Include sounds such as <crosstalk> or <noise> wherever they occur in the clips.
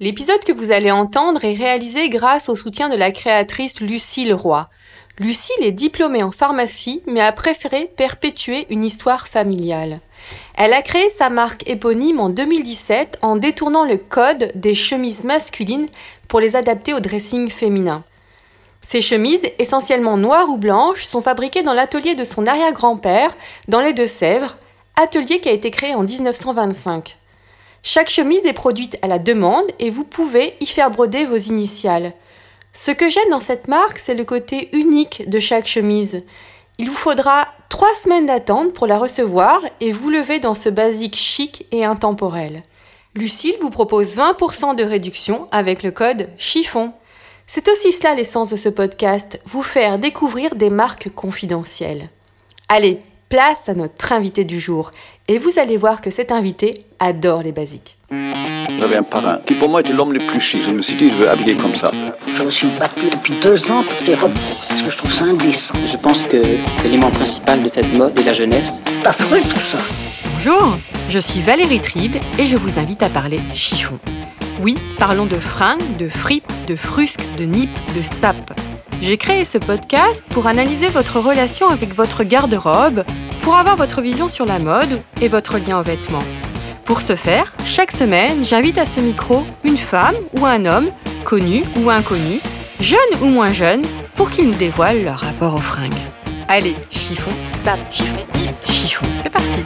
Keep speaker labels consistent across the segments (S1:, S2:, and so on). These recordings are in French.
S1: L'épisode que vous allez entendre est réalisé grâce au soutien de la créatrice Lucille Roy. Lucille est diplômée en pharmacie, mais a préféré perpétuer une histoire familiale. Elle a créé sa marque éponyme en 2017 en détournant le code des chemises masculines pour les adapter au dressing féminin. Ces chemises, essentiellement noires ou blanches, sont fabriquées dans l'atelier de son arrière-grand-père, dans les Deux-Sèvres, atelier qui a été créé en 1925. Chaque chemise est produite à la demande et vous pouvez y faire broder vos initiales. Ce que j'aime dans cette marque, c'est le côté unique de chaque chemise. Il vous faudra trois semaines d'attente pour la recevoir et vous lever dans ce basique chic et intemporel. Lucille vous propose 20% de réduction avec le code chiffon. C'est aussi cela l'essence de ce podcast, vous faire découvrir des marques confidentielles. Allez, place à notre invité du jour et vous allez voir que cet invité adore les basiques.
S2: J'avais un parrain qui pour moi était l'homme le plus chic. Je me suis dit, je veux habiller comme ça.
S3: Je me suis battu depuis deux ans pour ces robes parce que je trouve ça indécent.
S4: Je pense que l'élément principal de cette mode est la jeunesse.
S3: C'est affreux tout ça.
S1: Bonjour, je suis Valérie Tribe et je vous invite à parler chiffon. Oui, parlons de fringues, de fripes, de frusques, de nippes, de sapes. J'ai créé ce podcast pour analyser votre relation avec votre garde-robe, pour avoir votre vision sur la mode et votre lien aux vêtements. Pour ce faire, chaque semaine, j'invite à ce micro une femme ou un homme, connu ou inconnu, jeune ou moins jeune, pour qu'ils nous dévoilent leur rapport aux fringues. Allez, chiffon, sap, chiffon, c'est parti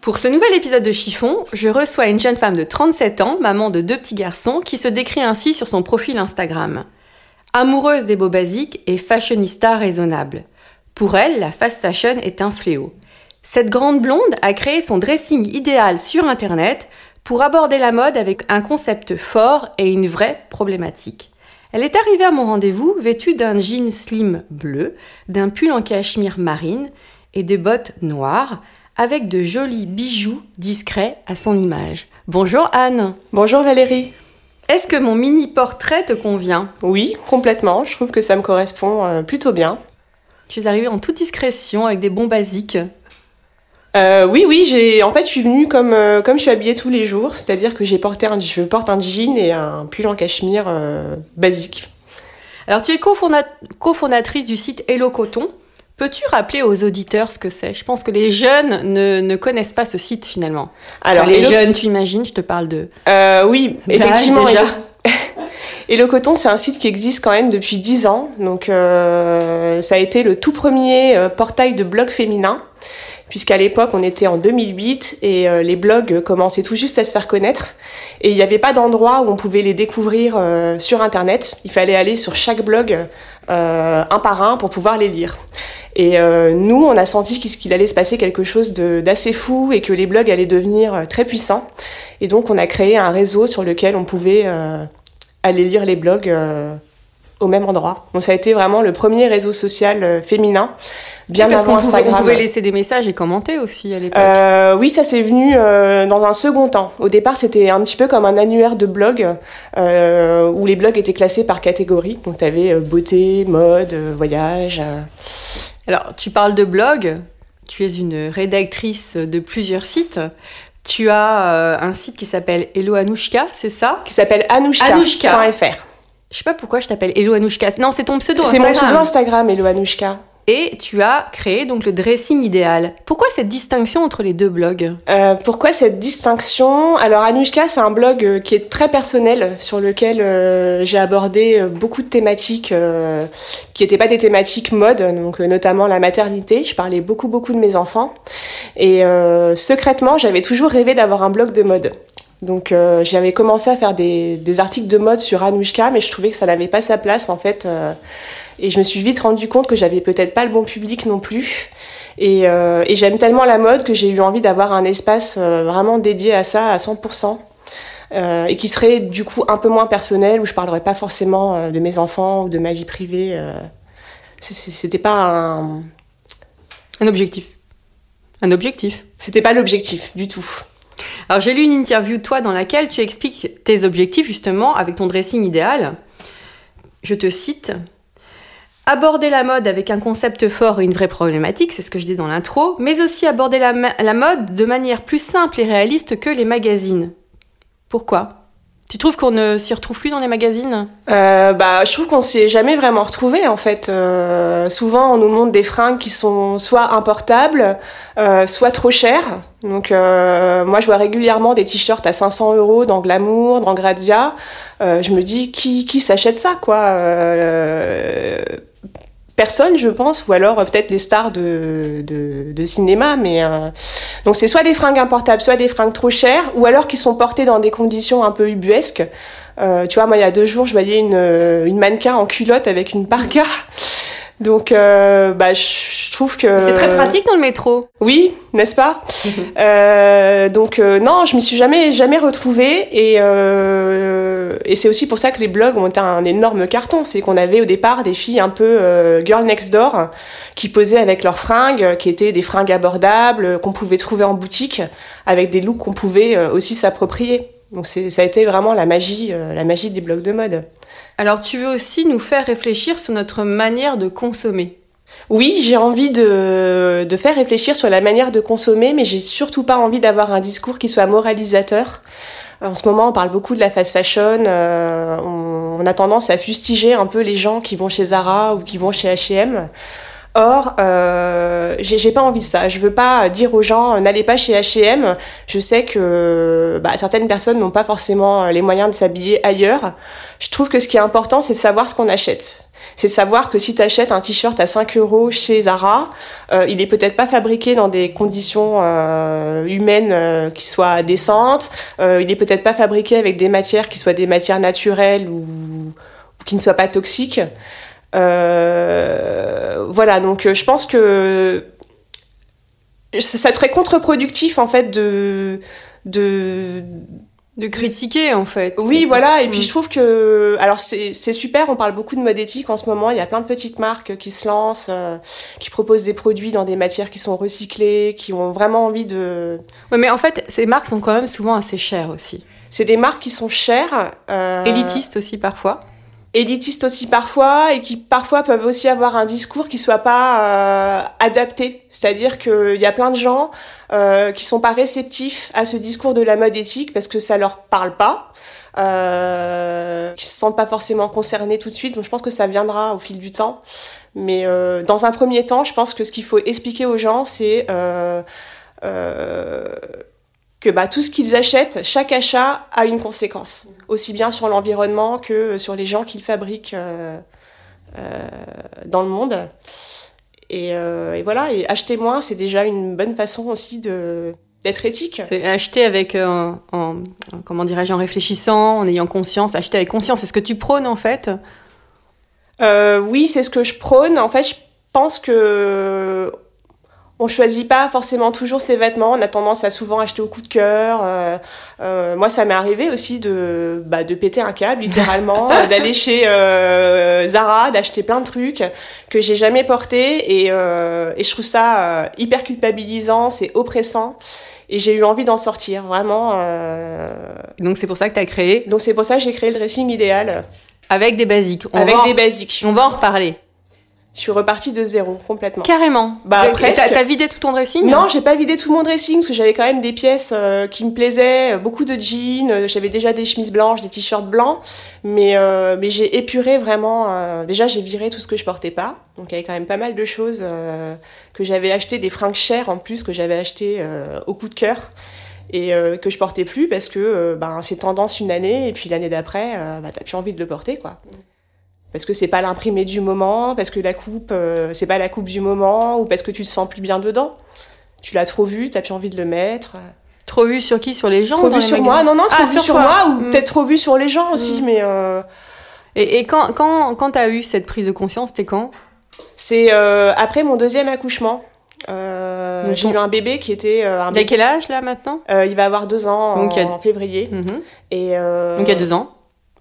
S1: Pour ce nouvel épisode de Chiffon, je reçois une jeune femme de 37 ans, maman de deux petits garçons, qui se décrit ainsi sur son profil Instagram. Amoureuse des beaux basiques et fashionista raisonnable. Pour elle, la fast fashion est un fléau. Cette grande blonde a créé son dressing idéal sur Internet pour aborder la mode avec un concept fort et une vraie problématique. Elle est arrivée à mon rendez-vous vêtue d'un jean slim bleu, d'un pull en cachemire marine et de bottes noires avec de jolis bijoux discrets à son image. Bonjour Anne.
S5: Bonjour Valérie.
S1: Est-ce que mon mini portrait te convient?
S5: Oui, complètement. Je trouve que ça me correspond euh, plutôt bien.
S1: Tu es arrivée en toute discrétion avec des bons basiques.
S5: Euh, oui, oui, j'ai. En fait, je suis venue comme euh, comme je suis habillée tous les jours, c'est-à-dire que j'ai porté un, je porte un jean et un pull en cachemire euh, basique.
S1: Alors, tu es cofondatrice du site Hello Coton. Peux-tu rappeler aux auditeurs ce que c'est? Je pense que les jeunes ne, ne, connaissent pas ce site finalement. Alors, les jeunes, tu imagines, je te parle de.
S5: oui, effectivement. Déjà. Hello <laughs> Coton, c'est un site qui existe quand même depuis 10 ans. Donc, ça a été le tout premier portail de blog féminin puisqu'à l'époque on était en 2008 et euh, les blogs commençaient tout juste à se faire connaître et il n'y avait pas d'endroit où on pouvait les découvrir euh, sur internet. Il fallait aller sur chaque blog euh, un par un pour pouvoir les lire. Et nous, on a senti qu'il allait se passer quelque chose d'assez fou et que les blogs allaient devenir très puissants. Et donc on a créé un réseau sur lequel on pouvait aller lire les blogs au même endroit. Donc ça a été vraiment le premier réseau social féminin bien
S1: parce
S5: avant
S1: Instagram. on pouvait laisser des messages et commenter aussi à l'époque.
S5: Euh, oui, ça s'est venu euh, dans un second temps. Au départ, c'était un petit peu comme un annuaire de blog euh, où les blogs étaient classés par catégorie. Donc, tu avais beauté, mode, voyage.
S1: Alors, tu parles de blog. Tu es une rédactrice de plusieurs sites. Tu as un site qui s'appelle Hello Anouchka, c'est ça?
S5: Qui s'appelle anouchka.fr.
S1: Je sais pas pourquoi je t'appelle Hello Anouchka. Non, c'est ton pseudo
S5: C'est mon pseudo Instagram, Hello Anouchka.
S1: Et tu as créé donc le dressing idéal. Pourquoi cette distinction entre les deux blogs?
S5: Euh, Pourquoi cette distinction? Alors Anushka, c'est un blog euh, qui est très personnel, sur lequel euh, j'ai abordé beaucoup de thématiques qui n'étaient pas des thématiques mode, donc notamment la maternité. Je parlais beaucoup beaucoup de mes enfants. Et secrètement, j'avais toujours rêvé d'avoir un blog de mode. Donc j'avais commencé à faire des, articles de mode sur Anushka, mais je trouvais que ça n'avait pas sa place en fait Et je me suis vite rendu compte que j'avais peut-être pas le bon public non plus. Et, euh, et j'aime tellement la mode que j'ai eu envie d'avoir un espace euh, vraiment dédié à ça à 100%. Euh, et qui serait du coup un peu moins personnel, où je parlerais pas forcément euh, de mes enfants ou de ma vie privée. C'était pas un...
S1: Un objectif. Un objectif.
S5: C'était pas l'objectif du tout.
S1: Alors j'ai lu une interview de toi dans laquelle tu expliques tes objectifs justement avec ton dressing idéal. Je te cite. Aborder la mode avec un concept fort et une vraie problématique, c'est ce que je dis dans l'intro, mais aussi aborder la, mode de manière plus simple et réaliste que les magazines. Pourquoi? Tu trouves qu'on ne s'y retrouve plus dans les magazines?
S5: Euh, bah, je trouve qu'on s'est jamais vraiment retrouvé en fait. Euh, souvent, on nous montre des fringues qui sont soit importables, euh, soit trop chères. Donc, moi, je vois régulièrement des t-shirts à 500 euros dans Glamour, dans Grazia. Je me dis, qui, qui s'achète ça, quoi? Personne, je pense, ou alors euh, peut-être les stars de, de, de cinéma, mais euh, donc c'est soit des fringues importables, soit des fringues trop chères, ou alors qui sont portées dans des conditions un peu ubuesques. Euh, tu vois, moi, il y a deux jours, je voyais une, euh, une mannequin en culotte avec une parka. Donc, euh, bah, je trouve que...
S1: C'est très pratique dans le métro.
S5: Oui, n'est-ce pas <laughs> Euh, Donc, euh, non, je m'y suis jamais, jamais retrouvée. Et, euh, et c'est aussi pour ça que les blogs ont été un énorme carton. C'est qu'on avait au départ des filles un peu girl next door qui posaient avec leurs fringues, qui étaient des fringues abordables, qu'on pouvait trouver en boutique, avec des looks qu'on pouvait aussi s'approprier. Donc, ça a été vraiment la magie, euh, la magie des blogs de mode.
S1: Alors tu veux aussi nous faire réfléchir sur notre manière de consommer.
S5: Oui, j'ai envie de, faire réfléchir sur la manière de consommer, mais j'ai surtout pas envie d'avoir un discours qui soit moralisateur. En ce moment, on parle beaucoup de la fast fashion. euh, on, a tendance à fustiger un peu les gens qui vont chez Zara ou qui vont chez H&M. Or, euh, j'ai j'ai pas envie de ça. Je veux pas dire aux gens euh, n'allez pas chez H&M. Je sais que bah, certaines personnes n'ont pas forcément les moyens de s'habiller ailleurs. Je trouve que ce qui est important, c'est de savoir ce qu'on achète. C'est savoir que si tu achètes un t-shirt à 5 euros chez Zara, euh, il est peut-être pas fabriqué dans des conditions euh, humaines euh, qui soient décentes. Il est peut-être pas fabriqué avec des matières qui soient des matières naturelles ou, qui ne soient pas toxiques. Voilà, donc je pense que ça serait contre-productif en fait de De
S1: critiquer en fait.
S5: oui, voilà. Et puis
S1: Mm.
S5: je trouve que, alors c'est c'est super. On parle beaucoup de mode éthique en ce moment. Il y a plein de petites marques qui se lancent, euh, qui proposent des produits dans des matières qui sont recyclées, qui ont vraiment envie de.
S1: Ouais, mais en fait, ces marques sont quand même souvent assez chères aussi.
S5: C'est des marques qui sont chères, euh,
S1: Élitistes aussi parfois.
S5: Élitistes aussi parfois, et qui parfois peuvent aussi avoir un discours qui soit pas euh, adapté. C'est-à-dire qu'il y a plein de gens euh, qui sont pas réceptifs à ce discours de la mode éthique parce que ça leur parle pas. Euh, qui se sentent pas forcément concernés tout de suite, donc je pense que ça viendra au fil du temps. Mais euh, dans un premier temps, je pense que ce qu'il faut expliquer aux gens, c'est euh, euh, que bah, tout ce qu'ils achètent, chaque achat a une conséquence, aussi bien sur l'environnement que sur les gens qui le fabriquent euh, euh, dans le monde. Et, euh, et voilà, et acheter moins, c'est déjà une bonne façon aussi de d'être éthique.
S1: C'est acheter avec, en, en- comment dirais-je, en réfléchissant, en ayant conscience, acheter avec conscience. C'est ce que tu prônes en fait?
S5: Oui, c'est ce que je prône. En fait, je pense que on choisit pas forcément toujours ses vêtements. On a tendance à souvent acheter au coup de cœur. Euh, euh, moi, ça m'est arrivé aussi de, bah, de péter un câble, littéralement, <laughs> euh, d'aller chez euh, Zara, d'acheter plein de trucs que j'ai jamais portés. Et, euh, et je trouve ça euh, hyper culpabilisant, c'est oppressant. Et j'ai eu envie d'en sortir, vraiment.
S1: Donc c'est pour ça que tu as créé
S5: Donc c'est pour ça que j'ai créé le dressing idéal,
S1: avec des basiques. On
S5: avec
S1: va en-
S5: des basiques.
S1: On va en reparler.
S5: Je suis repartie de zéro, complètement.
S1: Carrément.
S5: Bah, presque.
S1: T'as vidé tout ton dressing
S5: Non, j'ai pas vidé tout mon dressing parce que j'avais quand même des pièces euh, qui me plaisaient, euh, beaucoup de jeans, euh, j'avais déjà des chemises blanches, des t-shirts blancs, mais, euh, mais j'ai épuré vraiment. déjà, j'ai viré tout ce que je portais pas, donc il y avait quand même pas mal de choses que j'avais acheté, des fringues chères en plus que j'avais acheté euh, au coup de cœur et euh, que je portais plus parce que euh, ben, c'est tendance une année et puis l'année d'après, euh, bah, t'as plus envie de le porter quoi. Parce que c'est pas l'imprimé du moment, parce que la coupe, euh, c'est pas la coupe du moment, ou parce que tu te sens plus bien dedans. Tu l'as trop vu, t'as plus envie de le mettre.
S1: Trop vu sur qui? Sur les gens
S5: Trop
S1: dans
S5: vu
S1: les
S5: sur
S1: magasins?
S5: moi, non, non, trop
S1: Ah,
S5: vu
S1: sur
S5: moi, ou
S1: Mm.
S5: peut-être trop vu sur les gens aussi,
S1: Mm.
S5: mais. euh,
S1: Et, et quand, quand, quand tu as eu cette prise de conscience, c'était quand?
S5: C'est euh, après mon deuxième accouchement. Euh, j'ai eu un bébé qui était euh, un
S1: Il a quel âge là maintenant?
S5: Euh, il va avoir deux ans en,
S1: Donc, il y a-
S5: en février.
S1: Mhm.
S5: Et,
S1: Donc il y a deux ans.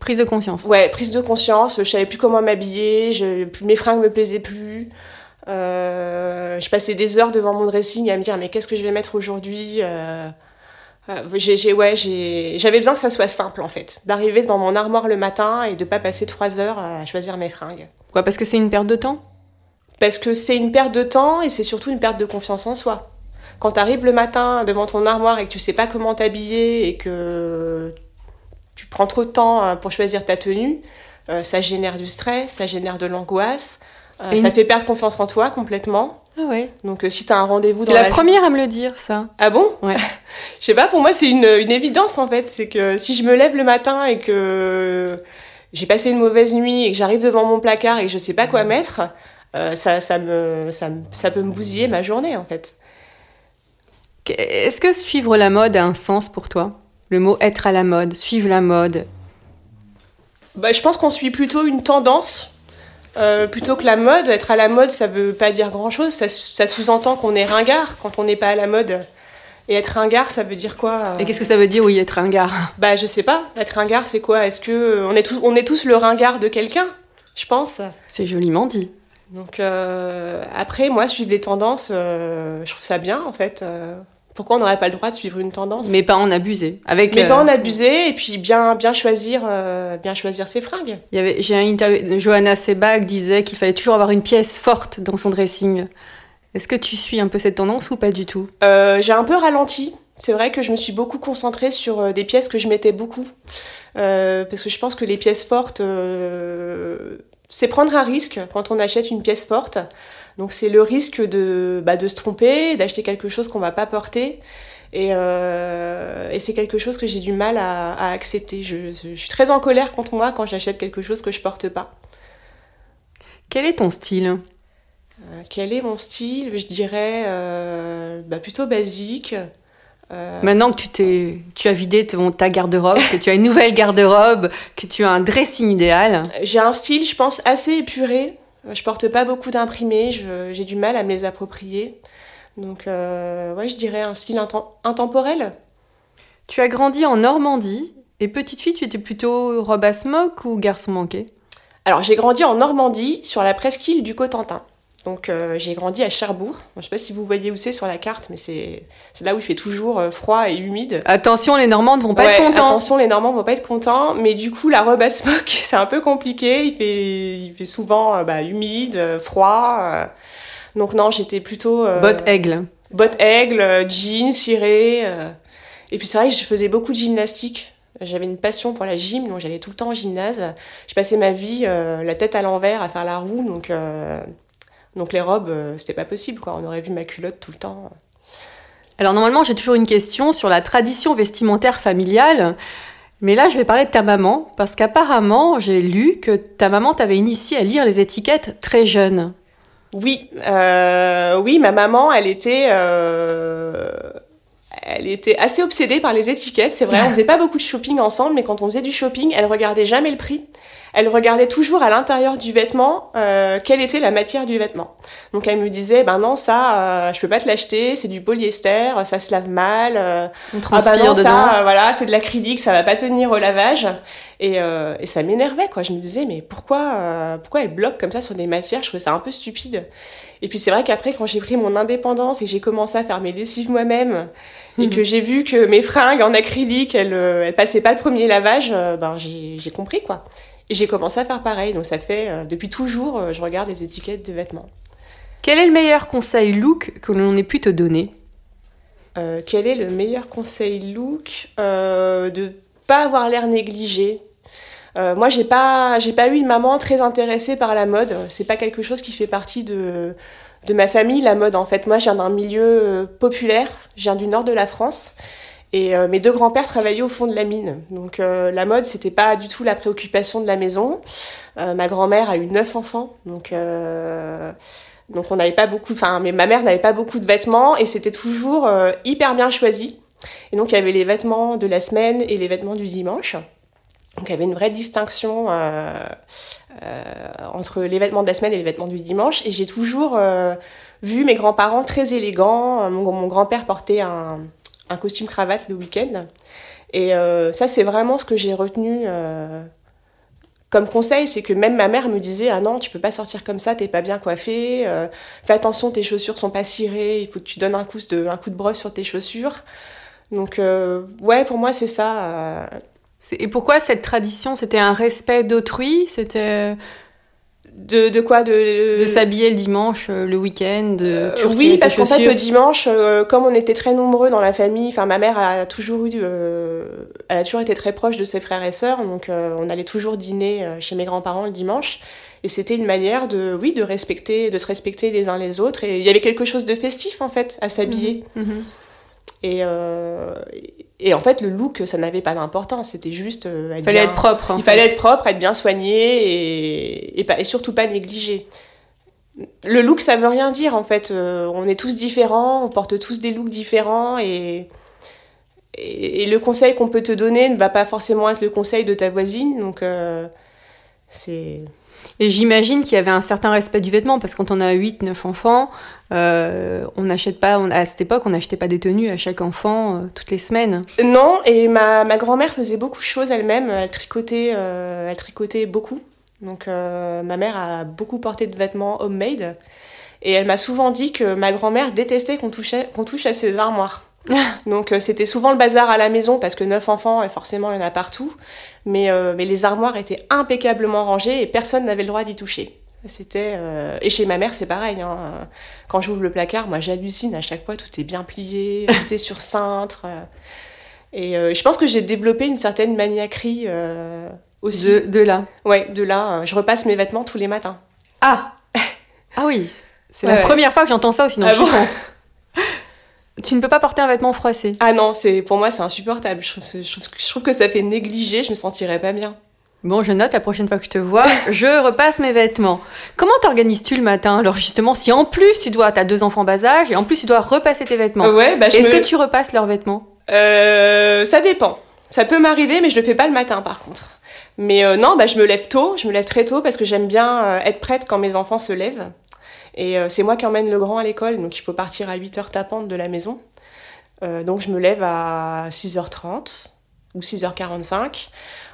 S1: Prise de conscience.
S5: Ouais, prise de conscience, je savais plus comment m'habiller, je, mes fringues me plaisaient plus. Euh, je passais des heures devant mon dressing à me dire mais qu'est-ce que je vais mettre aujourd'hui euh, euh, j'ai, j'ai- ouais, j'ai, j'avais besoin que ça soit simple en fait, d'arriver devant mon armoire le matin et de pas passer trois heures à choisir mes fringues.
S1: Quoi, parce que c'est une perte de temps?
S5: Parce que c'est une perte de temps et c'est surtout une perte de confiance en soi. Quand tu arrives le matin devant ton armoire et que tu sais pas comment t'habiller et que tu prends trop de temps euh, pour choisir ta tenue, euh, ça génère du stress, ça génère de l'angoisse, euh,
S1: Et
S5: ça te fait perdre confiance en toi complètement.
S1: Ah ouais.
S5: Donc euh, si tu as un rendez-vous dans
S1: la
S5: la
S1: première à me le dire, ça.
S5: Ah bon?
S1: Ouais. <laughs>
S5: Je sais pas, pour moi c'est une, une évidence en fait. C'est que si je me lève le matin et que j'ai passé une mauvaise nuit et que j'arrive devant mon placard et que je sais pas quoi mettre, ça, ça, me, ça, ça peut me bousiller ma journée en fait.
S1: Est-ce que suivre la mode a un sens pour toi? Le mot être à la mode, suivre la mode.
S5: Bah, je pense qu'on suit plutôt une tendance. euh, plutôt que la mode, être à la mode, ça veut pas dire grand chose. Ça, ça sous-entend qu'on est ringard quand on n'est pas à la mode. Et être ringard, ça veut dire quoi euh
S1: Et qu'est-ce que ça veut dire, oui, être un gars <laughs>
S5: Bah, je sais pas. Être ringard, c'est quoi? Est-ce que euh, on est, tous, on est tous le ringard de quelqu'un? Je pense.
S1: C'est joliment dit.
S5: Donc euh, après, moi, suivre les tendances, euh, je trouve ça bien en fait. Euh, pourquoi on n'aurait pas le droit de suivre une tendance?
S1: Mais pas en abuser. Avec,
S5: Mais
S1: euh,
S5: pas en abuser et puis bien, bien choisir, euh, bien choisir ses fringues.
S1: il y avait, j'ai un interview, Johanna Sebag disait qu'il fallait toujours avoir une pièce forte dans son dressing. Est-ce que tu suis un peu cette tendance ou pas du tout?
S5: Euh, j'ai un peu ralenti. C'est vrai que je me suis beaucoup concentrée sur euh, des pièces que je mettais beaucoup. Euh, parce que je pense que les pièces fortes, euh, c'est prendre un risque quand on achète une pièce forte. Donc c'est le risque de, bah, de se tromper, d'acheter quelque chose qu'on va pas porter. Et, euh, et c'est quelque chose que j'ai du mal à, à accepter. Je, je suis très en colère contre moi quand j'achète quelque chose que je porte pas.
S1: Quel est ton style?
S5: Euh, quel est mon style? Je dirais euh, bah, plutôt basique.
S1: Maintenant que tu, t'es, tu as vidé ton- ta garde-robe, que tu as une nouvelle garde-robe, que tu as un dressing idéal,
S5: J'ai un style, je pense, assez épuré. Je porte pas beaucoup d'imprimés, j'ai du mal à me les approprier. Donc, euh, ouais, je dirais un style intemporel.
S1: tu as grandi en Normandie, et petite fille, tu étais plutôt robe à smock ou garçon manqué?
S5: Alors, j'ai grandi en Normandie, sur la presqu'île du Cotentin. Donc, euh, j'ai grandi à Cherbourg. Je sais pas si vous voyez où c'est sur la carte, mais c'est là où il fait toujours euh, froid et humide.
S1: Attention, les Normands ne vont pas
S5: Ouais,
S1: être contents.
S5: Attention, les Normands vont pas être contents, mais du coup, la robe à smock, <laughs> c'est un peu compliqué. Il fait, il fait souvent euh, bah, humide, froid. Donc non, j'étais plutôt
S1: Botte aigle.
S5: bottes aigle, jeans, ciré. Et puis c'est vrai que je faisais beaucoup de gymnastique. J'avais une passion pour la gym, donc j'allais tout le temps au gymnase. Je passais ma vie la tête à l'envers à faire la roue, donc donc les robes, euh, c'était pas possible quoi. On aurait vu ma culotte tout le temps.
S1: Alors normalement, j'ai toujours une question sur la tradition vestimentaire familiale. Mais là, je vais parler de ta maman, parce qu'apparemment, j'ai lu que ta maman t'avait initié à lire les étiquettes très jeune.
S5: Oui, euh, oui, ma maman, elle était, euh, elle était assez obsédée par les étiquettes. C'est vrai, on <laughs> faisait pas beaucoup de shopping ensemble, mais quand on faisait du shopping, elle regardait jamais le prix. Elle regardait toujours à l'intérieur du vêtement euh, quelle était la matière du vêtement. Donc elle me disait, ben non, ça, euh, je peux pas te l'acheter, c'est du polyester, ça se lave mal. euh,
S1: On
S5: ah bah non,
S1: dedans.
S5: ça, euh, voilà, c'est de l'acrylique, ça va pas tenir au lavage. Et, euh, et ça m'énervait, quoi. Je me disais, mais pourquoi, euh, pourquoi elle bloque comme ça sur des matières? Je trouvais ça un peu stupide. Et puis c'est vrai qu'après, quand j'ai pris mon indépendance et j'ai commencé à faire mes lessives moi-même, et que j'ai vu que mes fringues en acrylique, elles, elles passaient pas le premier lavage, ben j'ai compris, quoi. Et j'ai commencé à faire pareil. Donc ça fait, euh, depuis toujours, euh, je regarde les étiquettes des vêtements.
S1: Quel est le meilleur conseil look que l'on ait pu te donner?
S5: Euh, quel est le meilleur conseil look De pas avoir l'air négligé? Moi, j'ai pas, j'ai pas eu une maman très intéressée par la mode. C'est pas quelque chose qui fait partie de, de ma famille, la mode. En fait, moi, je viens d'un milieu populaire. Je viens du nord de la France. Et euh, mes deux grands-pères travaillaient au fond de la mine. Donc euh, la mode, c'était pas du tout la préoccupation de la maison. Euh, ma grand-mère a eu neuf enfants. Donc, on n'avait pas beaucoup... Enfin, mais ma mère n'avait pas beaucoup de vêtements. Et c'était toujours hyper bien choisi. Et donc il y avait les vêtements de la semaine et les vêtements du dimanche. Donc il y avait une vraie distinction entre les vêtements de la semaine et les vêtements du dimanche. Et j'ai toujours vu mes grands-parents très élégants. Mon grand-père portait un, un, costume cravate le week-end. Et euh, ça, c'est vraiment ce que j'ai retenu euh, comme conseil, c'est que même ma mère me disait ah non tu peux pas sortir comme ça t'es pas bien coiffé euh, fais attention tes chaussures sont pas cirées il faut que tu donnes un coup de un coup de brosse sur tes chaussures. Donc ouais pour moi c'est ça
S1: et pourquoi cette tradition? C'était un respect d'autrui? C'était
S5: de, de quoi de,
S1: de s'habiller le dimanche, euh, le week-end
S5: euh, Oui, parce qu'en fait, le dimanche, euh, comme on était très nombreux dans la famille, enfin, ma mère a toujours eu, euh, elle a toujours été très proche de ses frères et sœurs, donc euh, on allait toujours dîner chez mes grands-parents le dimanche. Et c'était une manière de, oui, de respecter, de se respecter les uns les autres. Et il y avait quelque chose de festif, en fait, à s'habiller.
S1: Mmh, mmh.
S5: Et, et en fait, le look, ça n'avait pas d'importance. C'était juste.
S1: Euh, il fallait
S5: bien...
S1: être propre.
S5: Il fait. fallait être propre, être bien soigné et, et, pas, et, surtout pas négligé. Le look, ça veut rien dire en fait. Euh, on est tous différents, on porte tous des looks différents et, et, et le conseil qu'on peut te donner ne va pas forcément être le conseil de ta voisine. Donc, euh, c'est.
S1: Et j'imagine qu'il y avait un certain respect du vêtement, parce que quand on a 8, 9 enfants, euh, on n'achète pas, on, à cette époque, on n'achetait pas des tenues à chaque enfant euh, toutes les semaines.
S5: Non, et ma, ma grand-mère faisait beaucoup de choses elle-même. Elle tricotait, euh, elle tricotait beaucoup. Donc ma mère a beaucoup porté de vêtements homemade. Et elle m'a souvent dit que ma grand-mère détestait qu'on qu'on touche à ses armoires. <laughs> Donc euh, c'était souvent le bazar à la maison parce que neuf enfants et forcément il y en a partout. Mais, euh, mais les armoires étaient impeccablement rangées et personne n'avait le droit d'y toucher. C'était euh... et chez ma mère c'est pareil. Hein. Quand j'ouvre le placard, moi j'hallucine à chaque fois tout est bien plié, <laughs> tout est sur cintre. Et je pense que j'ai développé une certaine maniaquerie aussi.
S1: De, de, là.
S5: Ouais, de là. Je repasse mes vêtements tous les matins.
S1: Ah. <laughs> Ah oui. C'est ouais, la première fois que j'entends ça aussi dans
S5: ah.
S1: Bon tu ne peux pas porter un vêtement froissé.
S5: Ah non, c'est pour moi c'est insupportable. Je trouve, je, je trouve, que ça fait négliger, je me sentirais pas bien.
S1: Bon, je note la prochaine fois que je te vois, <laughs> je repasse mes vêtements. Comment t'organises-tu le matin? Alors justement, si en plus tu dois, t'as deux enfants bas âge et en plus tu dois repasser tes vêtements.
S5: Ouais, bah,
S1: Est-ce
S5: me...
S1: que tu repasses leurs vêtements?
S5: Euh, Ça dépend. Ça peut m'arriver, mais je le fais pas le matin par contre. Mais euh, non, bah, je me lève tôt, je me lève très tôt parce que j'aime bien euh, être prête quand mes enfants se lèvent. Et euh, c'est moi qui emmène le grand à l'école, donc il faut partir à 8h tapantes de la maison. Euh, donc je me lève à 6h30 ou 6h45.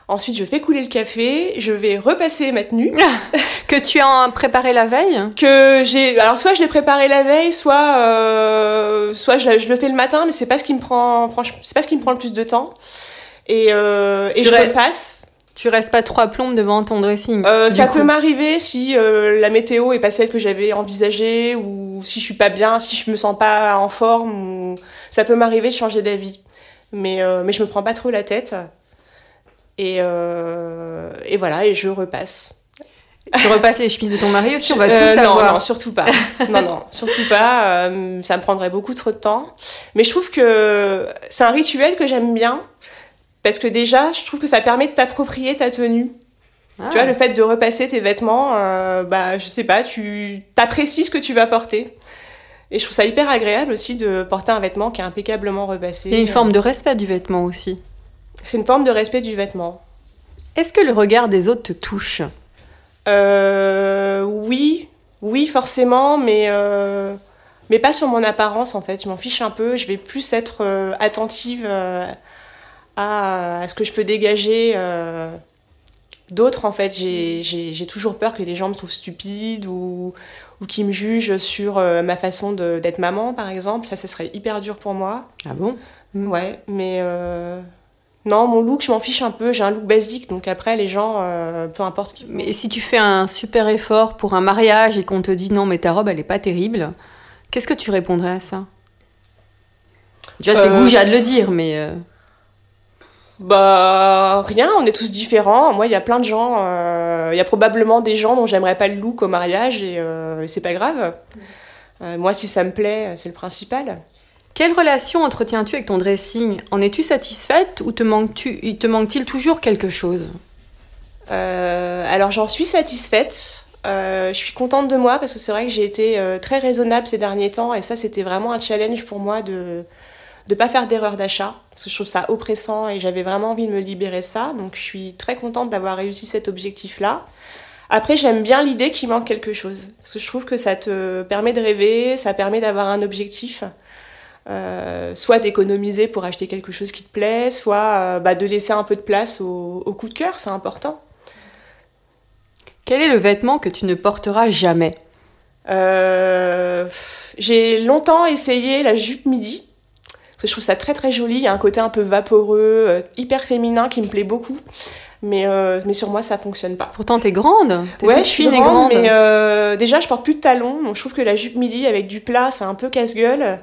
S5: Ensuite, je fais couler le café, je vais repasser ma tenue. <laughs>
S1: que tu as préparé la veille
S5: Que j'ai. Alors, soit je l'ai préparé la veille, soit, euh... soit je, je, le fais le matin, mais c'est pas ce qui me prend. Franchement, c'est pas ce qui me prend le plus de temps. Et, euh... et je
S1: restes...
S5: repasse.
S1: Tu restes pas trois plombes devant ton dressing
S5: euh, Ça coup. peut m'arriver si euh, la météo est pas celle que j'avais envisagée ou si je suis pas bien, si je me sens pas en forme. Ou... Ça peut m'arriver de changer d'avis. Mais, euh, mais je me prends pas trop la tête. Et, euh, et voilà, et je repasse.
S1: Tu repasses les chemises de ton mari aussi, on va tout savoir.
S5: Non, non, surtout pas. non, non, surtout pas. Ça me prendrait beaucoup trop de temps. Mais je trouve que c'est un rituel que j'aime bien. Parce que déjà, je trouve que ça permet de t'approprier ta tenue. Ah. Tu vois, le fait de repasser tes vêtements, euh, bah, je sais pas, tu t'apprécies ce que tu vas porter. Et je trouve ça hyper agréable aussi de porter un vêtement qui est impeccablement repassé.
S1: Il y a une forme de respect du vêtement aussi.
S5: C'est une forme de respect du vêtement.
S1: Est-ce que le regard des autres te touche?
S5: Euh, Oui, oui, forcément, mais, euh, mais pas sur mon apparence en fait. Je m'en fiche un peu. Je vais plus être euh, attentive à, à, ce que je peux dégager d'autres en fait. J'ai toujours peur que les gens me trouvent stupide ou, ou qu'ils me jugent sur ma façon d'être maman par exemple. Ça, ce serait hyper dur pour moi.
S1: Ah bon?
S5: Ouais, mais. Euh... Non, mon look, je m'en fiche un peu. J'ai un look basique, donc après, les gens, euh, peu importe ce qu'ils
S1: Mais si tu fais un super effort pour un mariage et qu'on te dit non, mais ta robe, elle est pas terrible, qu'est-ce que tu répondrais à ça? Déjà, c'est euh... goujat de le dire, mais.
S5: Bah, rien, on est tous différents. Moi, il y a plein de gens. euh, Il y a probablement des gens dont j'aimerais pas le look au mariage et euh, c'est pas grave. Euh, moi, si ça me plaît, c'est le principal.
S1: Quelle relation entretiens-tu avec ton dressing? En es-tu satisfaite ou te manque-t-il te manque toujours quelque chose?
S5: Alors j'en suis satisfaite. Je suis contente de moi parce que c'est vrai que j'ai été très raisonnable ces derniers temps et ça c'était vraiment un challenge pour moi de ne pas faire d'erreur d'achat. parce que je trouve ça oppressant et j'avais vraiment envie de me libérer de ça. Donc je suis très contente d'avoir réussi cet objectif-là. Après, j'aime bien l'idée qu'il manque quelque chose, parce que je trouve que ça te permet de rêver, ça permet d'avoir un objectif. Euh, soit d'économiser pour acheter quelque chose qui te plaît, soit euh, bah, de laisser un peu de place au, au coup de cœur, c'est important.
S1: Quel est le vêtement que tu ne porteras jamais?
S5: Euh, J'ai longtemps essayé la jupe midi, parce que je trouve ça très très joli, il y a un côté un peu vaporeux, euh, hyper féminin qui me plaît beaucoup. Mais, euh, mais sur moi, ça fonctionne pas.
S1: Pourtant, t'es grande. T'es
S5: Ouais, je suis grande,
S1: grande.
S5: mais euh, déjà, je porte plus de talons, donc je trouve que la jupe midi avec du plat, c'est un peu casse-gueule.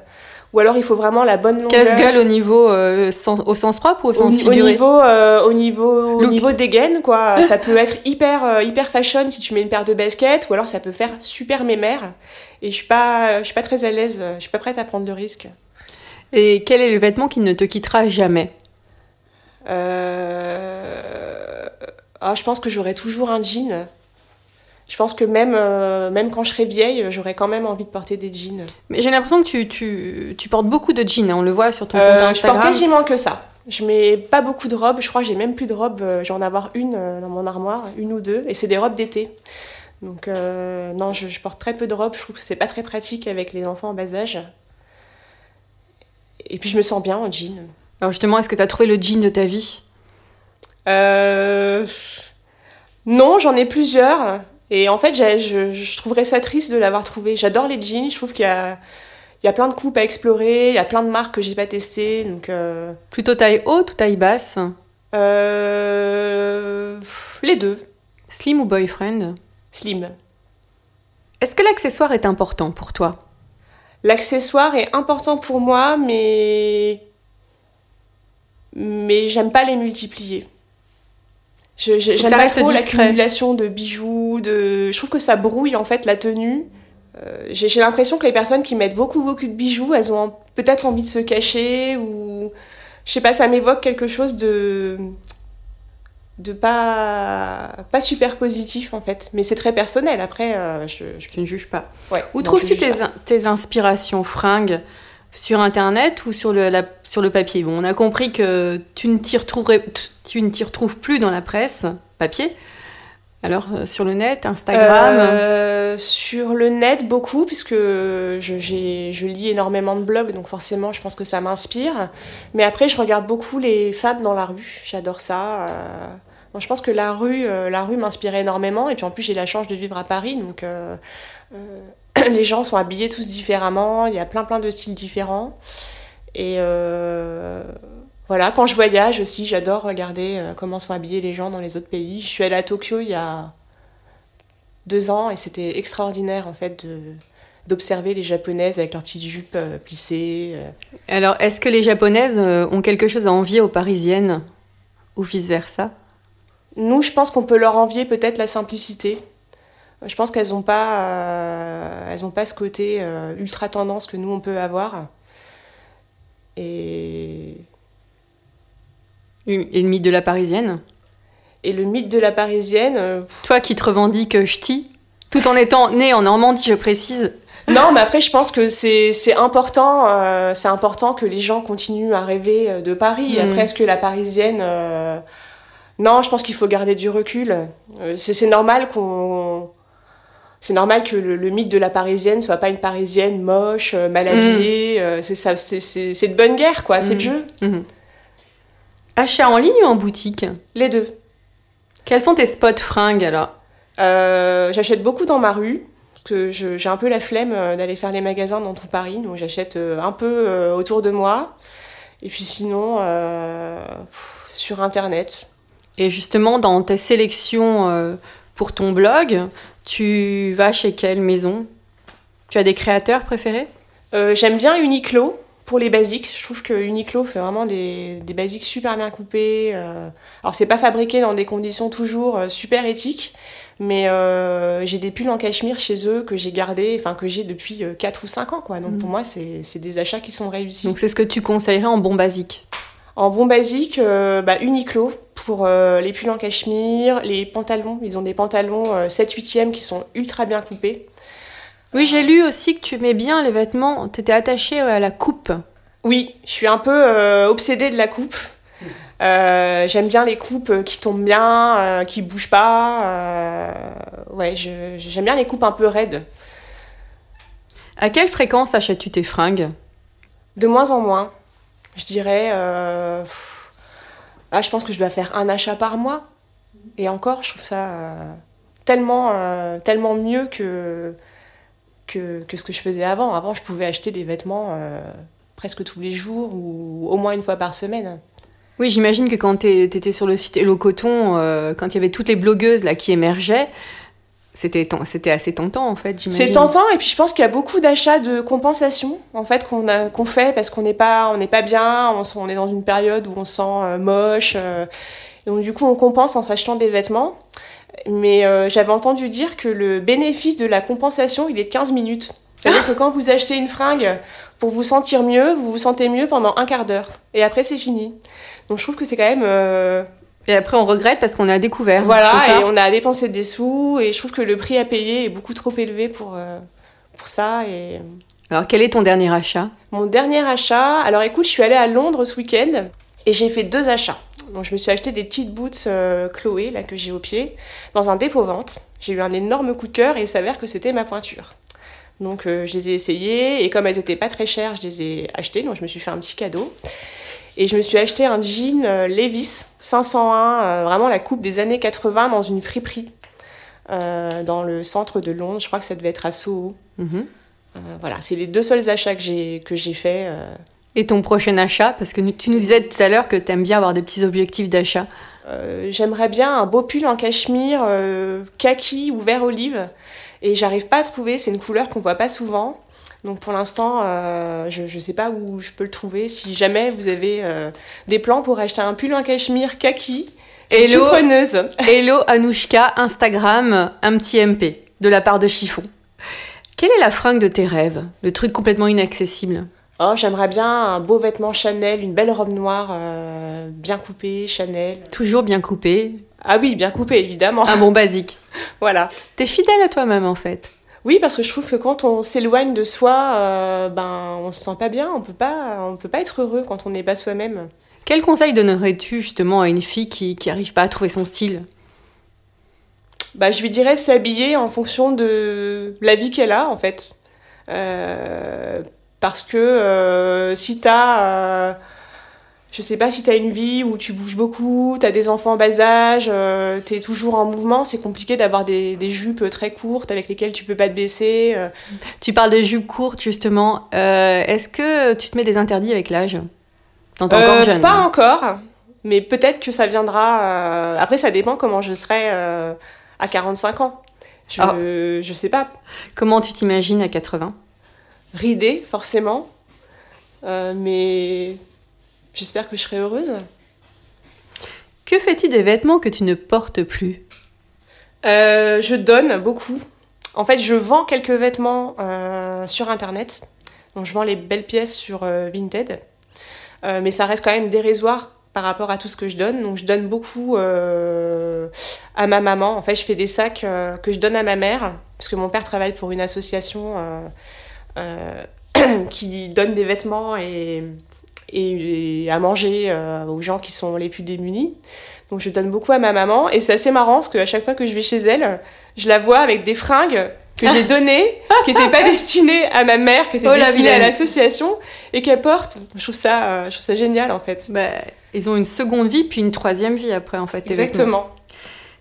S5: Ou alors, il faut vraiment la bonne longueur.
S1: Casse-gueule au niveau euh, sens- au sens propre ou au
S5: au,
S1: sens
S5: au
S1: figuré
S5: niveau, euh, au niveau, au niveau des gaines, quoi. <laughs> ça peut être hyper, hyper fashion si tu mets une paire de baskets, ou alors ça peut faire super mémère. Et je suis pas, je suis pas très à l'aise, je suis pas prête à prendre le risque.
S1: Et quel est le vêtement qui ne te quittera jamais
S5: Euh... Ah, je pense que j'aurai toujours un jean. Je pense que même, euh, même quand je serai vieille, j'aurai quand même envie de porter des jeans.
S1: Mais j'ai l'impression que tu, tu, tu portes beaucoup de jeans, hein, on le voit sur ton
S5: Euh,
S1: compte
S5: je
S1: Instagram.
S5: porte quasiment que ça. Je mets pas beaucoup de robes. Je crois que j'ai même plus de robes. euh, Je vais en avoir une euh, dans mon armoire, une ou deux. Et c'est des robes d'été. Donc euh, non, je, je porte très peu de robes. Je trouve que c'est pas très pratique avec les enfants en bas âge. Et puis je me sens bien en jean.
S1: Alors justement, est-ce que tu as trouvé le jean de ta vie?
S5: Euh, Non, j'en ai plusieurs. Et en fait, je, je trouverais ça triste de l'avoir trouvé. J'adore les jeans. Je trouve qu'il y a, il y a plein de coupes à explorer. Il y a plein de marques que j'ai pas testées. Donc euh,
S1: Plutôt taille haute ou taille basse?
S5: Euh, les deux.
S1: Slim ou boyfriend?
S5: Slim.
S1: Est-ce que l'accessoire est important pour toi?
S5: L'accessoire est important pour moi, mais mais j'aime pas les multiplier. Je- je-
S1: que
S5: J'aime pas trop l'accumulation de bijoux. De... Je trouve que ça brouille en fait la tenue. Euh, J'ai j'ai l'impression que les personnes qui mettent beaucoup beaucoup de bijoux, elles ont peut-être envie de se cacher ou je sais pas, ça m'évoque quelque chose de de pas pas super positif en fait. Mais c'est très personnel. Après, euh, je, je-
S1: Tu ne juges pas.
S5: ouais,
S1: Où trouves-tu
S5: juge
S1: tes, tes inspirations fringues Sur Internet ou sur le, la- sur le papier? Bon, on a compris que tu ne t'y tu ne t'y retrouves plus dans la presse papier. Alors, euh, sur le net, Instagram?
S5: Euh, Sur le net, beaucoup, puisque je, je lis énormément de blogs, donc forcément, je pense que ça m'inspire. Mais après, je regarde beaucoup les femmes dans la rue. J'adore ça. euh. Bon, je pense que la rue, euh, la rue m'inspire énormément. Et puis en plus, j'ai la chance de vivre à Paris, donc euh, euh, <clears throat> les gens sont habillés tous différemment. Il y a plein, plein de styles différents. Et voilà, quand je voyage aussi, j'adore regarder comment sont habillés les gens dans les autres pays. Je suis allée à Tokyo il y a deux ans et c'était extraordinaire en fait d'observer les japonaises avec leurs petites jupes plissées.
S1: Alors, est-ce que les japonaises ont quelque chose à envier aux parisiennes Ou vice-versa?
S5: Nous, je pense qu'on peut leur envier peut-être la simplicité. Je pense qu'elles n'ont pas, euh, elles ont pas ce côté euh, ultra tendance que nous on peut avoir. Et,
S1: Et le mythe de la parisienne?
S5: Et le mythe de la parisienne, euh,
S1: Toi qui te revendiques ch'ti, tout en étant née en Normandie, je précise.
S5: Non, mais après, je pense que c'est important, c'est important que les gens continuent à rêver de Paris.
S1: Mm.
S5: Après, est-ce que la parisienne. Non, je pense qu'il faut garder du recul. Euh, c'est normal qu'on. C'est normal que le, le mythe de la parisienne soit pas une parisienne moche, euh, mal habillée. euh, c'est ça, de bonne guerre, quoi. C'est
S1: Mm.
S5: le jeu.
S1: Mhm. Achat en ligne ou en boutique?
S5: Les deux.
S1: Quels sont tes spots fringues alors?
S5: Euh, j'achète beaucoup dans ma rue, parce que j'ai un peu la flemme d'aller faire les magasins dans tout Paris, donc j'achète un peu autour de moi. Et puis sinon, euh, sur Internet.
S1: Et justement, dans tes sélections euh, pour ton blog, tu vas chez quelle maison? Tu as des créateurs préférés?
S5: Euh, J'aime bien Uniqlo pour les basiques. Je trouve que Uniqlo fait vraiment des, des basiques super bien coupés. euh. Alors, c'est pas fabriqué dans des conditions toujours super éthiques, mais euh, j'ai des pulls en cachemire chez eux que j'ai gardés, enfin que j'ai depuis euh, 4 ou 5 ans. Quoi. Donc,
S1: Mhm.
S5: pour moi, c'est c'est des achats qui sont réussis.
S1: Donc c'est ce que tu conseillerais en bon basique?
S5: En bon basique, euh, bah, Uniqlo pour euh, les pulls en cachemire, les pantalons. Ils ont des pantalons euh, 7-8e qui sont ultra bien coupés.
S1: Oui, j'ai lu aussi que tu aimais bien les vêtements, tu étais attachée à la coupe.
S5: Oui, je suis un peu obsédée de la coupe. <laughs> Euh, J'aime bien les coupes qui tombent bien, euh, qui bougent pas. Euh, ouais, j'aime bien les coupes un peu raides.
S1: À quelle fréquence achètes-tu tes fringues?
S5: De moins en moins, je dirais. euh, ah, je pense que je dois faire un achat par mois. Et encore, je trouve ça euh, tellement, euh, tellement mieux que, que, ce que je faisais avant. Avant, je pouvais acheter des vêtements presque tous les jours ou au moins une fois par semaine.
S1: Oui, j'imagine que quand t'es- t'étais sur le site Hello Coton, quand il y avait toutes les blogueuses là qui émergeaient, c'était assez tentant en fait.
S5: C'est tentant et puis je pense qu'il y a beaucoup d'achats de compensation en fait qu'on fait parce qu'on n'est pas on n'est pas bien, on, est dans une période où on se sent euh, moche. euh, et donc du coup on compense en achetant des vêtements. Mais euh, j'avais entendu dire que le bénéfice de la compensation il est de 15 minutes. C'est-à-dire que quand vous achetez une fringue pour vous sentir mieux, vous vous sentez mieux pendant un quart d'heure et après c'est fini. Donc je trouve que c'est quand même
S1: Et après on regrette parce qu'on a découvert.
S5: voilà, et on a dépensé des sous, et je trouve que le prix à payer est beaucoup trop élevé pour, euh, pour ça. Et
S1: Alors quel est ton dernier achat?
S5: mon dernier achat, alors écoute, je suis allée à Londres ce week-end, et j'ai fait deux achats. Donc je me suis acheté des petites boots euh, Chloé, là, que j'ai au pied, dans un dépôt-vente. J'ai eu un énorme coup de cœur, et il s'avère que c'était ma pointure. Donc euh, je les ai essayées, et comme elles étaient pas très chères, je les ai achetées, donc je me suis fait un petit cadeau. Et je me suis acheté un jean euh, Levis 501, euh, vraiment la coupe des années 80 dans une friperie euh, dans le centre de Londres. Je crois que ça devait être à Soho.
S1: Mhm.
S5: Voilà, c'est les deux seuls achats que j'ai que j'ai fait. euh.
S1: Et ton prochain achat Parce que tu nous disais tout à l'heure que t'aimes bien avoir des petits objectifs d'achat.
S5: Euh, J'aimerais bien un beau pull en cachemire euh, kaki ou vert olive. Et j'arrive pas à trouver, c'est une couleur qu'on voit pas souvent. Donc pour l'instant, euh, je ne sais pas où je peux le trouver. Si jamais vous avez euh, des plans pour acheter un pull en cachemire kaki,
S1: Hello.
S5: preneuse.
S1: Hello Anouchka, Instagram, un petit MP de la part de Chiffon. Quelle est la fringue de tes rêves? Le truc complètement inaccessible
S5: Oh, j'aimerais bien un beau vêtement Chanel, une belle robe noire euh, bien coupée, Chanel.
S1: Toujours bien coupé,
S5: Ah oui, bien coupée, évidemment.
S1: un bon basique. <laughs>
S5: voilà.
S1: T'es fidèle à toi-même en fait.
S5: Oui, parce que je trouve que quand on s'éloigne de soi, euh, ben, on se sent pas bien. On peut pas, on peut pas être heureux quand on n'est pas soi-même.
S1: Quel conseil donnerais-tu justement à une fille qui qui arrive pas à trouver son style?
S5: Bah, je lui dirais s'habiller en fonction de la vie qu'elle a, en fait. Euh, parce que euh, si t'as, euh, je sais pas, si t'as une vie où tu bouges beaucoup, t'as des enfants en bas âge, euh, t'es toujours en mouvement, c'est compliqué d'avoir des, des jupes très courtes avec lesquelles tu peux pas te baisser. euh.
S1: Tu parles de jupes courtes justement. Euh, Est-ce que tu te mets des interdits avec l'âge Quand t'es encore jeune?
S5: Pas encore, mais peut-être que ça viendra. euh, Après, ça dépend comment je serai à 45 ans. Je,
S1: Ah.
S5: je sais pas.
S1: Comment tu t'imagines à 80
S5: Ridée, forcément. Mais j'espère que je serai heureuse.
S1: Que fais-tu des vêtements que tu ne portes plus?
S5: Euh, je donne beaucoup. En fait, je vends quelques vêtements euh, sur Internet. Donc, je vends les belles pièces sur euh, Vinted. Mais ça reste quand même dérisoire par rapport à tout ce que je donne. Donc, je donne beaucoup à ma maman. En fait, je fais des sacs que je donne à ma mère. Parce que mon père travaille pour une association <coughs> qui donne des vêtements et, et, et à manger euh, aux gens qui sont les plus démunis. Donc je donne beaucoup à ma maman et c'est assez marrant parce qu'à chaque fois que je vais chez elle, je la vois avec des fringues que j'ai <laughs> données, qui n'étaient pas destinées à ma mère, qui étaient
S1: Oh, la
S5: destinées à l'association et qu'elle porte. Je trouve ça, euh, je trouve ça génial en fait.
S1: bah, Ils ont une seconde vie puis une troisième vie après en fait.
S5: Exactement.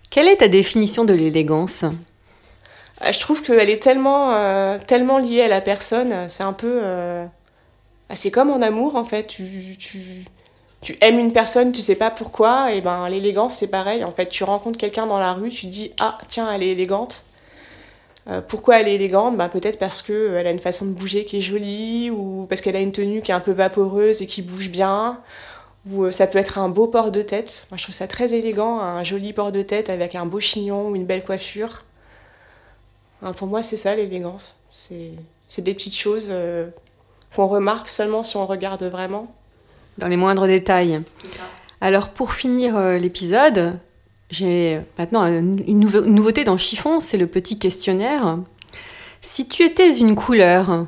S1: Quelle est ta définition de l'élégance?
S5: Euh, Je trouve qu'elle est tellement, euh, tellement liée à la personne. C'est un peu. euh, bah, c'est comme en amour en fait. Tu, tu, tu aimes une personne, tu sais pas pourquoi. Et ben l'élégance c'est pareil. En fait, tu rencontres quelqu'un dans la rue, tu dis ah tiens elle est élégante. Euh, pourquoi elle est élégante? Bah, Peut-être parce qu'elle a une façon de bouger qui est jolie, ou parce qu'elle a une tenue qui est un peu vaporeuse et qui bouge bien, ou euh, ça peut être un beau port de tête. Moi je trouve ça très élégant, un joli port de tête avec un beau chignon ou une belle coiffure. Hein, pour moi, c'est ça l'élégance. C'est des petites choses euh, qu'on remarque seulement si on regarde vraiment.
S1: Dans les moindres détails. Alors pour finir euh, l'épisode, j'ai maintenant une, une nouve- une nouveauté dans Chiffon, c'est le petit questionnaire. Si tu étais une couleur,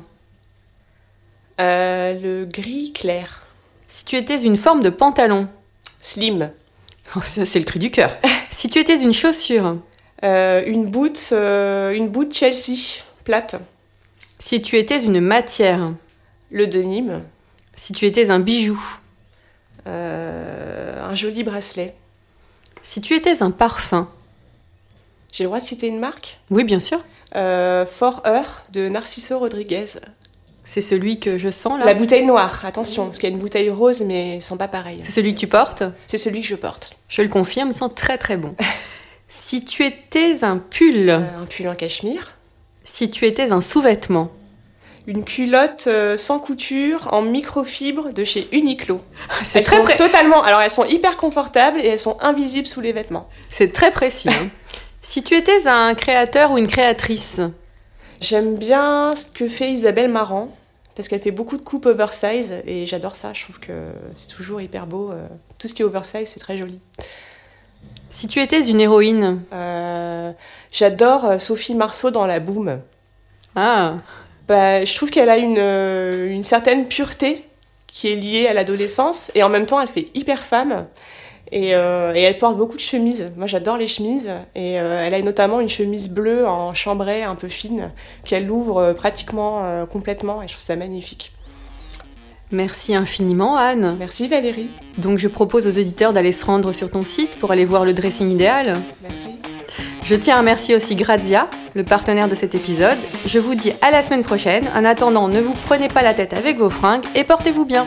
S5: Euh, le gris clair.
S1: Si tu étais une forme de pantalon.
S5: Slim. <laughs>
S1: Oh, c'est le cri du cœur. <laughs> si tu étais une chaussure.
S5: Euh, une boot, une boot Chelsea, plate.
S1: Si tu étais une matière.
S5: Le denim.
S1: Si tu étais un bijou.
S5: Euh, un joli bracelet.
S1: Si tu étais un parfum.
S5: J'ai le droit de citer une marque?
S1: Oui, bien sûr.
S5: euh, For Her de Narciso Rodriguez.
S1: C'est celui que je sens là.
S5: La bouteille noire, attention, parce qu'il y a une bouteille rose, mais ils sont pas pareils.
S1: C'est celui que tu portes?
S5: C'est celui que je porte.
S1: Je le confirme, il sent très très bon. <laughs> si tu étais un pull.
S5: Euh, un pull en cachemire.
S1: Si tu étais un sous-vêtement.
S5: Une culotte euh, sans couture en microfibre de chez Uniqlo.
S1: C'est
S5: Elles
S1: très,
S5: sont
S1: pré-
S5: totalement. Alors elles sont hyper confortables et elles sont invisibles sous les vêtements.
S1: c'est très précis. hein. <laughs> si tu étais un créateur ou une créatrice?
S5: J'aime bien ce que fait Isabelle Marant parce qu'elle fait beaucoup de coupes oversize et j'adore ça. Je trouve que c'est toujours hyper beau. euh, Tout ce qui est oversize, c'est très joli.
S1: Si tu étais une héroïne?
S5: Euh, J'adore Sophie Marceau dans La Boom.
S1: Ah,
S5: Bah, je trouve qu'elle a une, euh, une certaine pureté qui est liée à l'adolescence et en même temps elle fait hyper femme et, euh, elle porte beaucoup de chemises. Moi j'adore les chemises et euh, elle a notamment une chemise bleue en chambray un peu fine qu'elle ouvre pratiquement complètement et je trouve ça magnifique.
S1: Merci infiniment Anne.
S5: Merci Valérie.
S1: Donc je propose aux auditeurs d'aller se rendre sur ton site pour aller voir le dressing idéal.
S5: Merci.
S1: Je tiens à remercier aussi Grazia, le partenaire de cet épisode. Je vous dis à la semaine prochaine. En attendant, ne vous prenez pas la tête avec vos fringues et portez-vous bien.